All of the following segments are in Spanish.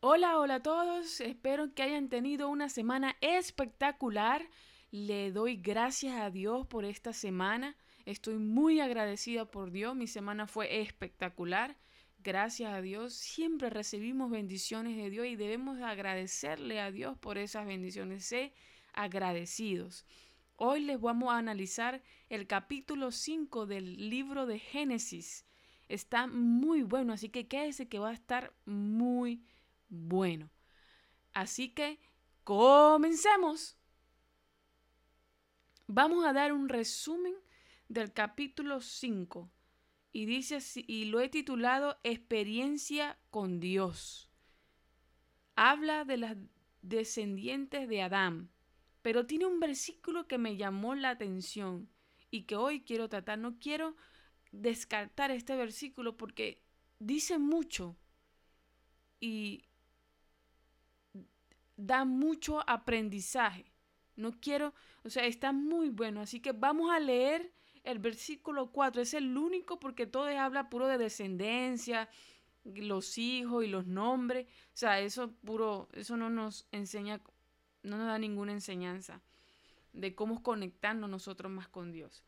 Hola, hola a todos. Espero que hayan tenido una semana espectacular. Le doy gracias a Dios por esta semana. Estoy muy agradecida por Dios. Mi semana fue espectacular. Gracias a Dios. Siempre recibimos bendiciones de Dios y debemos agradecerle a Dios por esas bendiciones. Sé agradecidos. Hoy les vamos a analizar el capítulo 5 del libro de Génesis. Está muy bueno, así que quédese que va a estar muy bueno. Así que comencemos. Vamos a dar un resumen del capítulo 5 y dice así, y lo he titulado Experiencia con Dios. Habla de las descendientes de Adán, pero tiene un versículo que me llamó la atención y que hoy quiero tratar. No quiero descartar este versículo porque dice mucho y da mucho aprendizaje. No quiero, o sea, está muy bueno. Así que vamos a leer el versículo 4. Es el único porque todo habla puro de descendencia, los hijos y los nombres. O sea, eso puro, eso no nos enseña, no nos da ninguna enseñanza de cómo conectarnos nosotros más con Dios.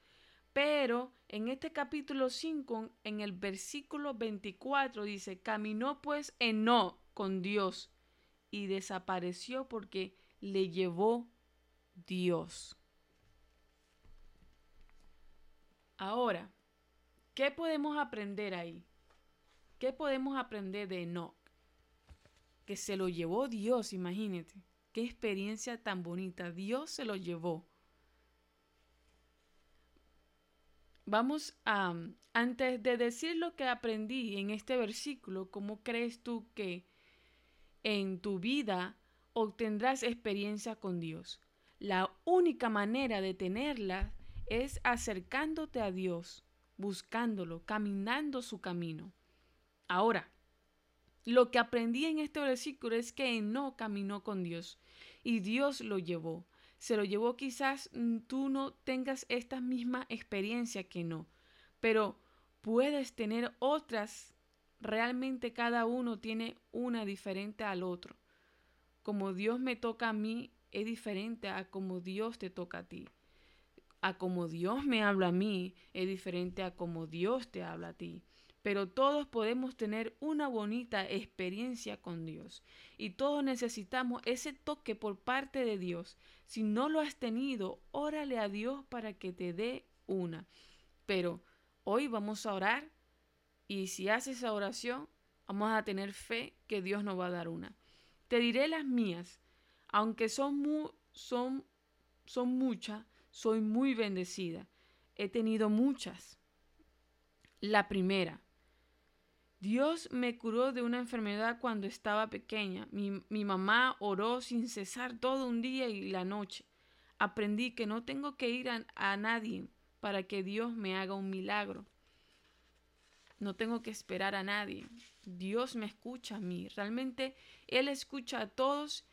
Pero en este capítulo 5, en el versículo 24, dice, caminó pues no con Dios y desapareció porque le llevó Dios. Ahora, ¿qué podemos aprender ahí? ¿Qué podemos aprender de Enoch? Que se lo llevó Dios, imagínate. Qué experiencia tan bonita. Dios se lo llevó. Vamos a, antes de decir lo que aprendí en este versículo, ¿cómo crees tú que en tu vida obtendrás experiencia con Dios. La única manera de tenerla es acercándote a Dios, buscándolo, caminando su camino. Ahora, lo que aprendí en este versículo es que no caminó con Dios y Dios lo llevó. Se lo llevó quizás tú no tengas esta misma experiencia que no, pero puedes tener otras realmente cada uno tiene una diferente al otro. Como Dios me toca a mí es diferente a como Dios te toca a ti. A como Dios me habla a mí es diferente a como Dios te habla a ti. Pero todos podemos tener una bonita experiencia con Dios. Y todos necesitamos ese toque por parte de Dios. Si no lo has tenido, órale a Dios para que te dé una. Pero hoy vamos a orar y si haces esa oración, vamos a tener fe que Dios nos va a dar una. Te diré las mías, aunque son, son, son muchas, soy muy bendecida. He tenido muchas. La primera, Dios me curó de una enfermedad cuando estaba pequeña. Mi, mi, mamá oró sin cesar todo un día y la noche. Aprendí que no tengo que ir a nadie para que Dios me haga un milagro. No tengo que esperar a nadie. Dios me escucha a mí. Realmente Él escucha a todos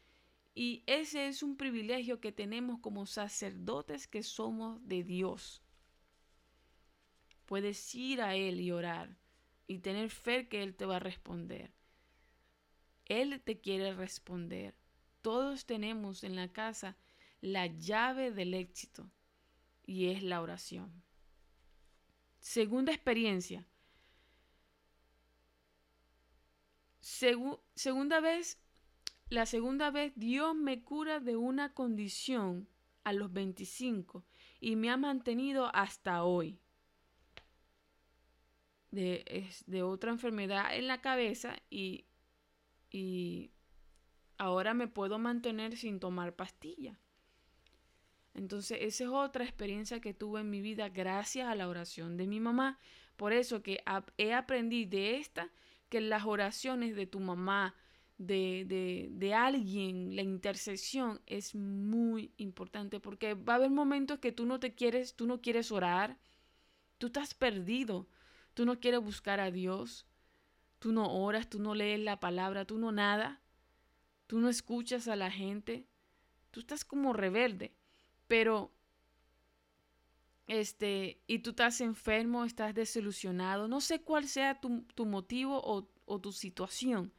y ese es un privilegio que tenemos como sacerdotes que somos de Dios. Puedes ir a Él y orar y tener fe que Él te va a responder. Él te quiere responder. Todos tenemos en la casa la llave del éxito y es la oración. Segunda experiencia, segunda vez, la segunda vez Dios me cura de una condición a los 25 y me ha mantenido hasta hoy. De, de otra enfermedad en la cabeza y, y ahora me puedo mantener sin tomar pastilla. Entonces, esa es otra experiencia que tuve en mi vida gracias a la oración de mi mamá. Por eso que he aprendido de esta que las oraciones de tu mamá, de, de, de, alguien, la intercesión es muy importante porque va a haber momentos que tú no te quieres, tú no quieres orar, tú estás perdido, tú no quieres buscar a Dios, tú no oras, tú no lees la palabra, tú no nada, tú no escuchas a la gente, tú estás como rebelde, pero este, y tú estás enfermo, estás desilusionado, no sé cuál sea tu, tu motivo o, o tu situación,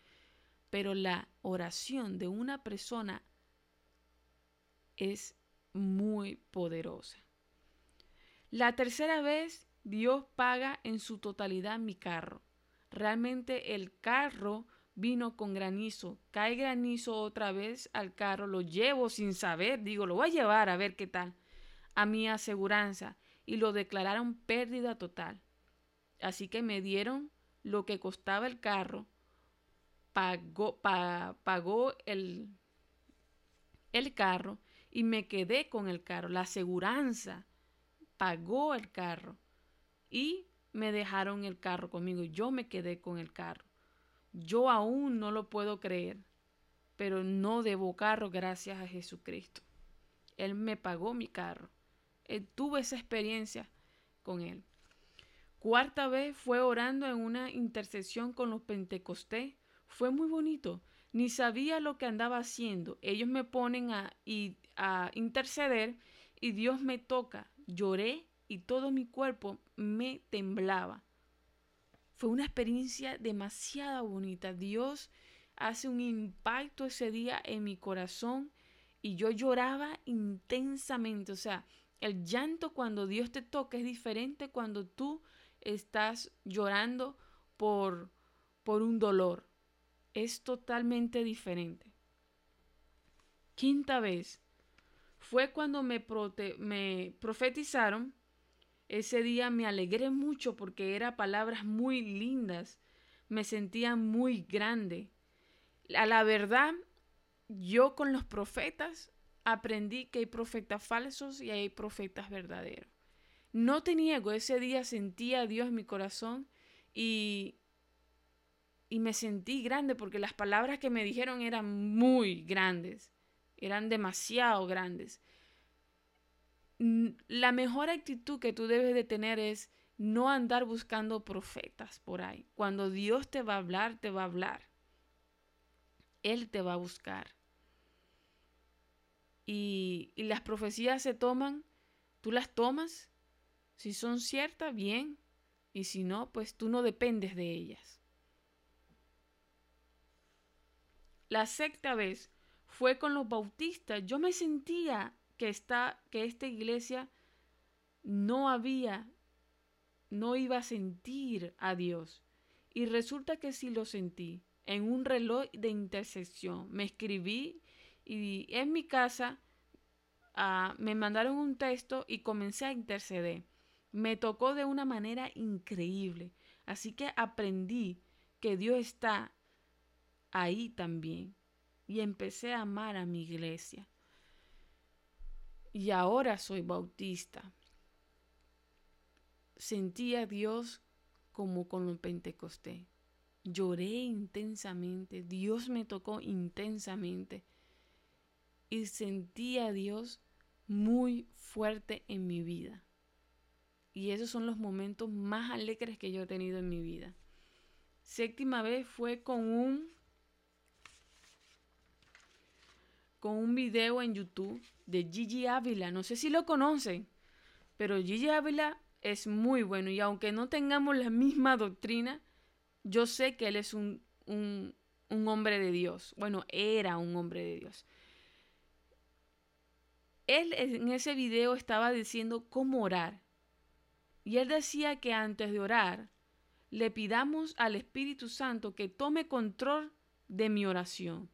pero la oración de una persona es muy poderosa. La tercera vez, Dios paga en su totalidad mi carro. Realmente el carro vino con granizo. Cae granizo otra vez al carro, lo llevo sin saber, digo, lo voy a llevar a ver qué tal. A mi aseguranza y lo declararon pérdida total. Así que me dieron lo que costaba el carro, pagó, pagó el, el carro y me quedé con el carro. La aseguranza pagó el carro y me dejaron el carro conmigo. Yo me quedé con el carro. Yo aún no lo puedo creer, pero no debo carro gracias a Jesucristo. Él me pagó mi carro. Él, tuve esa experiencia con Él. Cuarta vez fue orando en una intercesión con los Pentecostés. Fue muy bonito. Ni sabía lo que andaba haciendo. Ellos me ponen a, a interceder y Dios me toca. Lloré y todo mi cuerpo me temblaba. Fue una experiencia demasiado bonita. Dios hace un impacto ese día en mi corazón y yo lloraba intensamente. O sea, el llanto cuando Dios te toca es diferente cuando tú estás llorando por, por un dolor. Es totalmente diferente. Quinta vez fue cuando me, me profetizaron ese día me alegré mucho porque eran palabras muy lindas. Me sentía muy grande. A la verdad, yo con los profetas aprendí que hay profetas falsos y hay profetas verdaderos. No te niego, ese día sentí a Dios en mi corazón y, y me sentí grande porque las palabras que me dijeron eran muy grandes, eran demasiado grandes la mejor actitud que tú debes de tener es no andar buscando profetas por ahí. Cuando Dios te va a hablar, te va a hablar. Él te va a buscar. Y, las profecías se toman, tú las tomas. Si son ciertas, bien. Y si no, pues tú no dependes de ellas. La sexta vez fue con los bautistas. Yo me sentía que, está, que esta iglesia no había, no iba a sentir a Dios. Y resulta que sí lo sentí en un reloj de intercesión. Me escribí y en mi casa ah, me mandaron un texto y comencé a interceder. Me tocó de una manera increíble. Así que aprendí que Dios está ahí también. Y empecé a amar a mi iglesia y ahora soy bautista. Sentí a Dios como con el Pentecostés. Lloré intensamente, Dios me tocó intensamente y sentí a Dios muy fuerte en mi vida. Y esos son los momentos más alegres que yo he tenido en mi vida. Séptima vez fue con un con un video en YouTube de Gigi Ávila. No sé si lo conocen, pero Gigi Ávila es muy bueno y aunque no tengamos la misma doctrina, yo sé que él es un, un, un hombre de Dios. Bueno, era un hombre de Dios. Él en ese video estaba diciendo cómo orar. Y él decía que antes de orar, le pidamos al Espíritu Santo que tome control de mi oración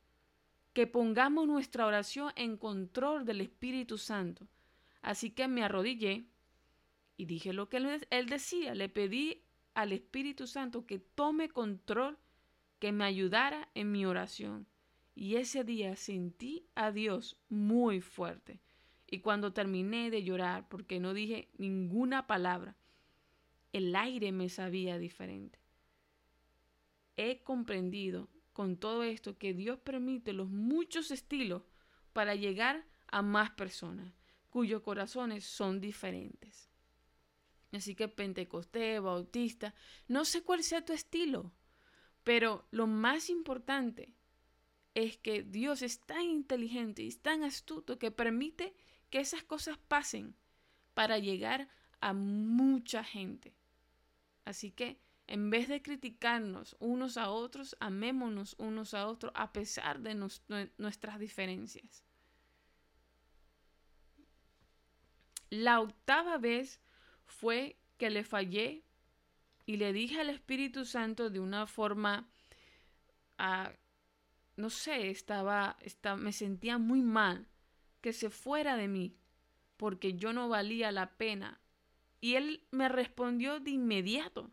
que pongamos nuestra oración en control del Espíritu Santo. Así que me arrodillé y dije lo que él, decía. Le pedí al Espíritu Santo que tome control, que me ayudara en mi oración. Y ese día sentí a Dios muy fuerte. Y cuando terminé de llorar, porque no dije ninguna palabra, el aire me sabía diferente. He comprendido con todo esto que Dios permite los muchos estilos para llegar a más personas cuyos corazones son diferentes. Así que Pentecostés, Bautista, no sé cuál sea tu estilo, pero lo más importante es que Dios es tan inteligente y tan astuto que permite que esas cosas pasen para llegar a mucha gente. Así que En vez de criticarnos unos a otros, amémonos unos a otros a pesar de nuestras diferencias. La octava vez fue que le fallé y le dije al Espíritu Santo de una forma, ah, no sé, estaba, estaba, me sentía muy mal, que se fuera de mí, porque yo no valía la pena. Y él me respondió de inmediato.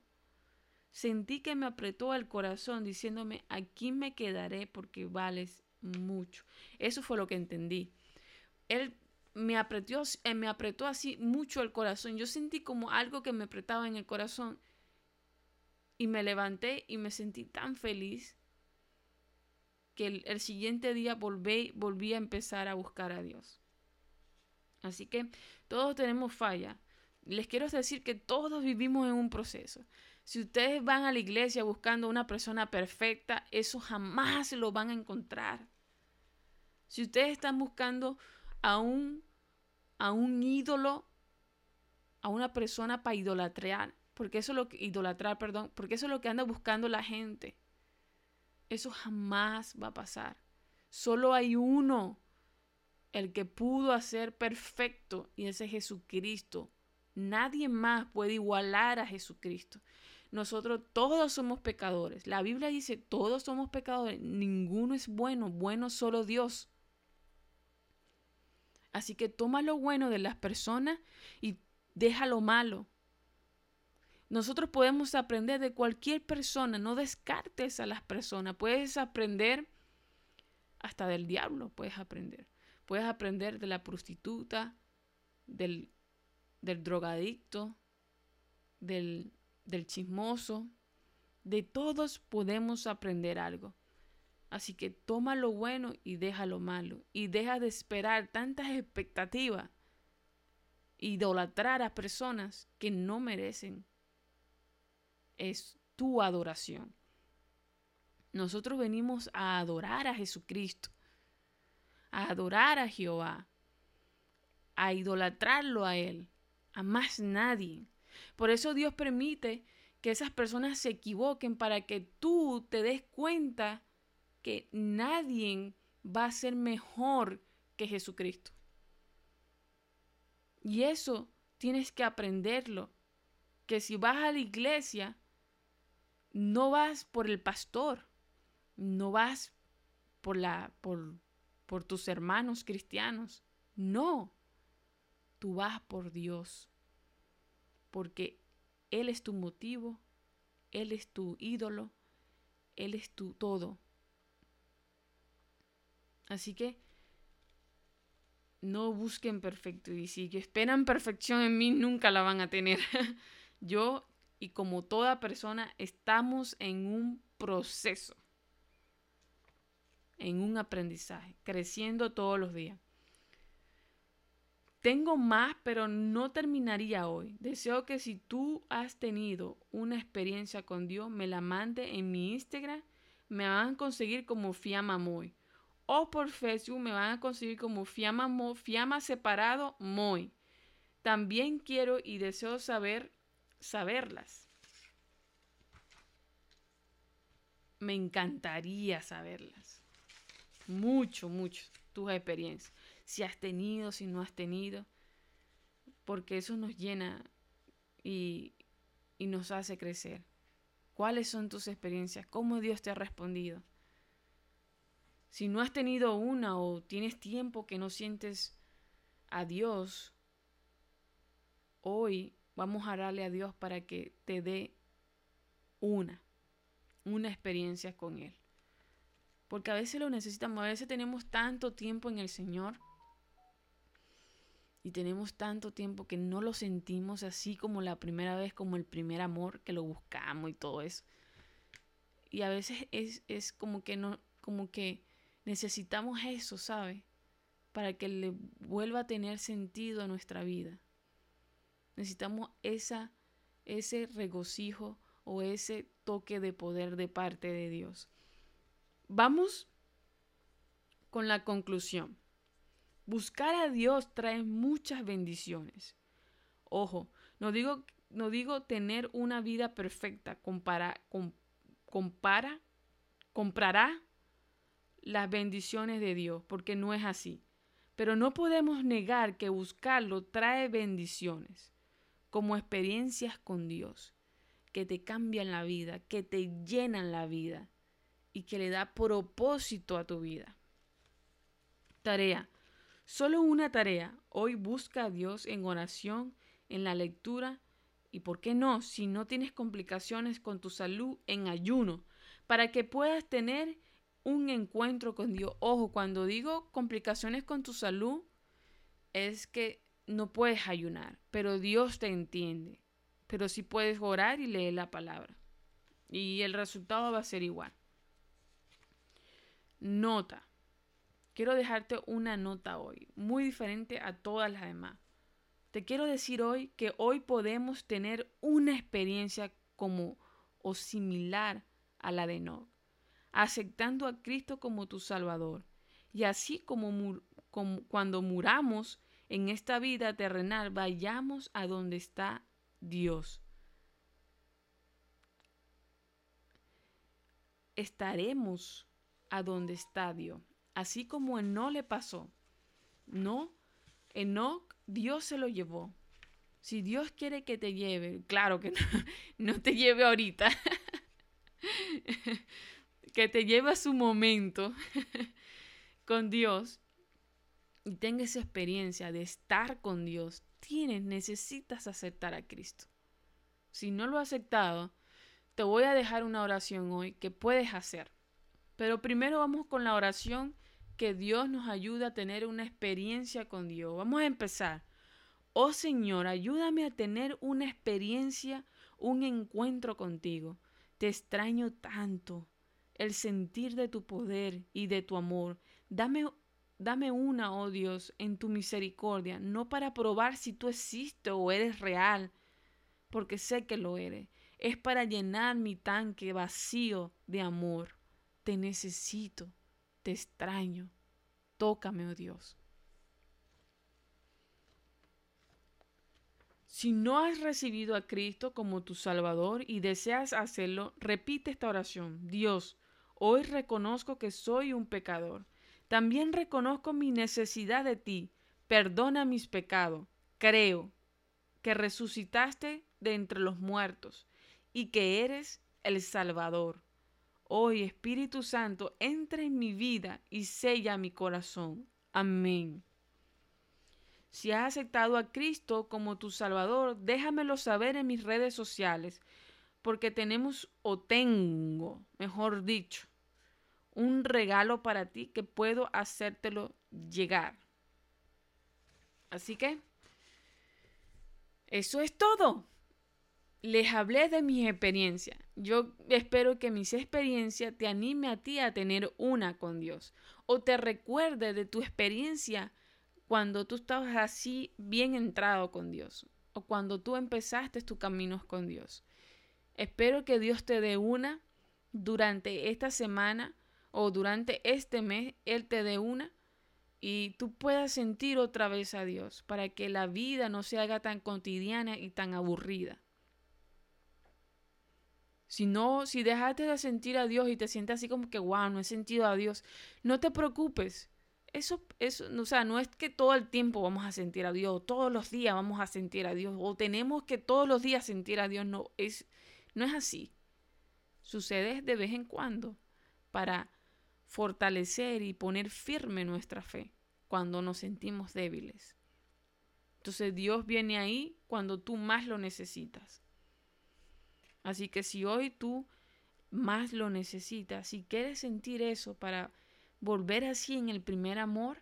Sentí que me apretó el corazón diciéndome, aquí me quedaré porque vales mucho. Eso fue lo que entendí. Él me apretó, eh, me apretó así mucho el corazón. Yo sentí como algo que me apretaba en el corazón. Y me levanté y me sentí tan feliz que el, siguiente día volví, volví a empezar a buscar a Dios. Así que todos tenemos falla. Les quiero decir que todos vivimos en un proceso. Si ustedes van a la iglesia buscando una persona perfecta, eso jamás lo van a encontrar. Si ustedes están buscando a un, a un ídolo, a una persona para idolatrar, porque eso es lo que idolatrar, perdón, porque eso es lo que anda buscando la gente. Eso jamás va a pasar. Solo hay uno, el que pudo hacer perfecto, y ese es Jesucristo. Nadie más puede igualar a Jesucristo. Nosotros todos somos pecadores. La Biblia dice, todos somos pecadores. Ninguno es bueno, bueno solo Dios. Así que toma lo bueno de las personas y deja lo malo. Nosotros podemos aprender de cualquier persona, no descartes a las personas. Puedes aprender hasta del diablo, puedes aprender. Puedes aprender de la prostituta, del, del drogadicto, del, del chismoso, de todos podemos aprender algo. Así que toma lo bueno y deja lo malo. Y deja de esperar tantas expectativas. Idolatrar a personas que no merecen. Es tu adoración. Nosotros venimos a adorar a Jesucristo. A adorar a Jehová. A idolatrarlo a Él. A más nadie. Por eso Dios permite que esas personas se equivoquen para que tú te des cuenta que nadie va a ser mejor que Jesucristo. Y eso tienes que aprenderlo. Que si vas a la iglesia, no vas por el pastor, no vas por la por, por tus hermanos cristianos. No. Tú vas por Dios porque Él es tu motivo, Él es tu ídolo, Él es tu todo. Así que no busquen perfecto y si esperan perfección en mí nunca la van a tener. Yo y como toda persona estamos en un proceso, en un aprendizaje, creciendo todos los días. Tengo más, pero no terminaría hoy. Deseo que si tú has tenido una experiencia con Dios, me la mande en mi Instagram. Me van a conseguir como Fiamma Moy. O por Facebook me van a conseguir como Fiamma, Mo, Fiamma separado Moy. También quiero y deseo saber, saberlas. Me encantaría saberlas. Mucho, mucho. Tus experiencias si has tenido, si no has tenido, porque eso nos llena y, y nos hace crecer. ¿Cuáles son tus experiencias? ¿Cómo Dios te ha respondido? Si no has tenido una o tienes tiempo que no sientes a Dios, hoy vamos a darle a Dios para que te dé una, una experiencia con Él. Porque a veces lo necesitamos, a veces tenemos tanto tiempo en el Señor y tenemos tanto tiempo que no lo sentimos así como la primera vez, como el primer amor que lo buscamos y todo eso. Y a veces es, es como que no, como que necesitamos eso, ¿sabe? Para que le vuelva a tener sentido a nuestra vida. Necesitamos esa, ese regocijo o ese toque de poder de parte de Dios. Vamos con la conclusión. Buscar a Dios trae muchas bendiciones. Ojo, no digo no digo tener una vida perfecta, compara, comprará las bendiciones de Dios, porque no es así. Pero no podemos negar que buscarlo trae bendiciones, como experiencias con Dios, que te cambian la vida, que te llenan la vida y que le da propósito a tu vida. Tarea. Solo una tarea. Hoy busca a Dios en oración, en la lectura y, ¿por qué no? Si no tienes complicaciones con tu salud, en ayuno, para que puedas tener un encuentro con Dios. Ojo, cuando digo complicaciones con tu salud, es que no puedes ayunar, pero Dios te entiende. Pero sí puedes orar y leer la palabra. Y el resultado va a ser igual. Nota. Quiero dejarte una nota hoy, muy diferente a todas las demás. Te quiero decir hoy que hoy podemos tener una experiencia como o similar a la de Noé aceptando a Cristo como tu Salvador. Y así como, cuando muramos en esta vida terrenal, vayamos a donde está Dios. Estaremos a donde está Dios. Así como no le pasó. No, Enoch, Dios se lo llevó. Si Dios quiere que te lleve, claro que no, no te lleve ahorita. que te lleve a su momento con Dios y tenga esa experiencia de estar con Dios, tienes, necesitas aceptar a Cristo. Si no lo has aceptado, te voy a dejar una oración hoy que puedes hacer. Pero primero vamos con la oración que Dios nos ayuda a tener una experiencia con Dios. Vamos a empezar. Oh Señor, ayúdame a tener una experiencia, un encuentro contigo. Te extraño tanto el sentir de tu poder y de tu amor. Dame, dame una, oh Dios, en tu misericordia, no para probar si tú existes o eres real, porque sé que lo eres. Es para llenar mi tanque vacío de amor. Te necesito, te extraño. Tócame, oh Dios. Si no has recibido a Cristo como tu Salvador y deseas hacerlo, repite esta oración. Dios, Hoy reconozco que soy un pecador. También reconozco mi necesidad de ti. Perdona mis pecados. Creo que resucitaste de entre los muertos y que eres el Salvador. Hoy, Espíritu Santo, entra en mi vida y sella mi corazón. Amén. Si has aceptado a Cristo como tu Salvador, déjamelo saber en mis redes sociales, porque tenemos o tengo, mejor dicho, un regalo para ti que puedo hacértelo llegar. Así que, eso es todo. Les hablé de mi experiencia. Yo espero que mis experiencias te anime a ti a tener una con Dios o te recuerde de tu experiencia cuando tú estabas así bien entrado con Dios o cuando tú empezaste tus caminos con Dios. Espero que Dios te dé una durante esta semana o durante este mes Él te dé una y tú puedas sentir otra vez a Dios para que la vida no se haga tan cotidiana y tan aburrida. Si no, si dejaste de sentir a Dios y te sientes así como que, wow, no he sentido a Dios, no te preocupes. Eso, eso, o sea, no es que todo el tiempo vamos a sentir a Dios, todos los días vamos a sentir a Dios, o tenemos que todos los días sentir a Dios, no es, no es así. Sucede de vez en cuando para fortalecer y poner firme nuestra fe cuando nos sentimos débiles. Entonces Dios viene ahí cuando tú más lo necesitas. Así que si hoy tú más lo necesitas, si quieres sentir eso para volver así en el primer amor,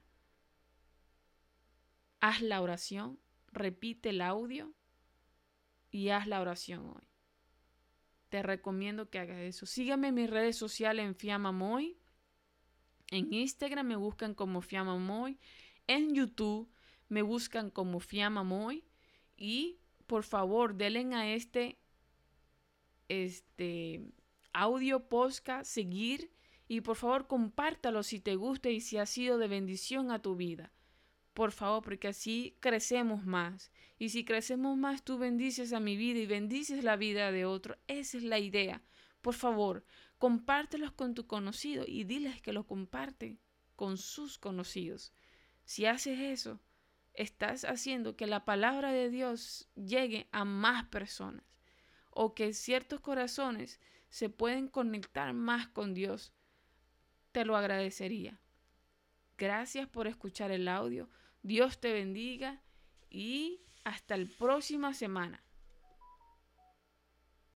haz la oración, repite el audio y haz la oración hoy. Te recomiendo que hagas eso. Sígueme en mis redes sociales en Fiamamoy en Instagram me buscan como Fiamamoy. En YouTube me buscan como Fiamamoy. Y por favor, denle a este, este audio podcast seguir. Y por favor, compártalo si te gusta y si ha sido de bendición a tu vida. Por favor, porque así crecemos más. Y si crecemos más, tú bendices a mi vida y bendices la vida de otro. Esa es la idea. Por favor, compártelos con tu conocido y diles que lo comparten con sus conocidos. Si haces eso, estás haciendo que la palabra de Dios llegue a más personas o que ciertos corazones se pueden conectar más con Dios. Te lo agradecería. Gracias por escuchar el audio. Dios te bendiga y hasta la próxima semana.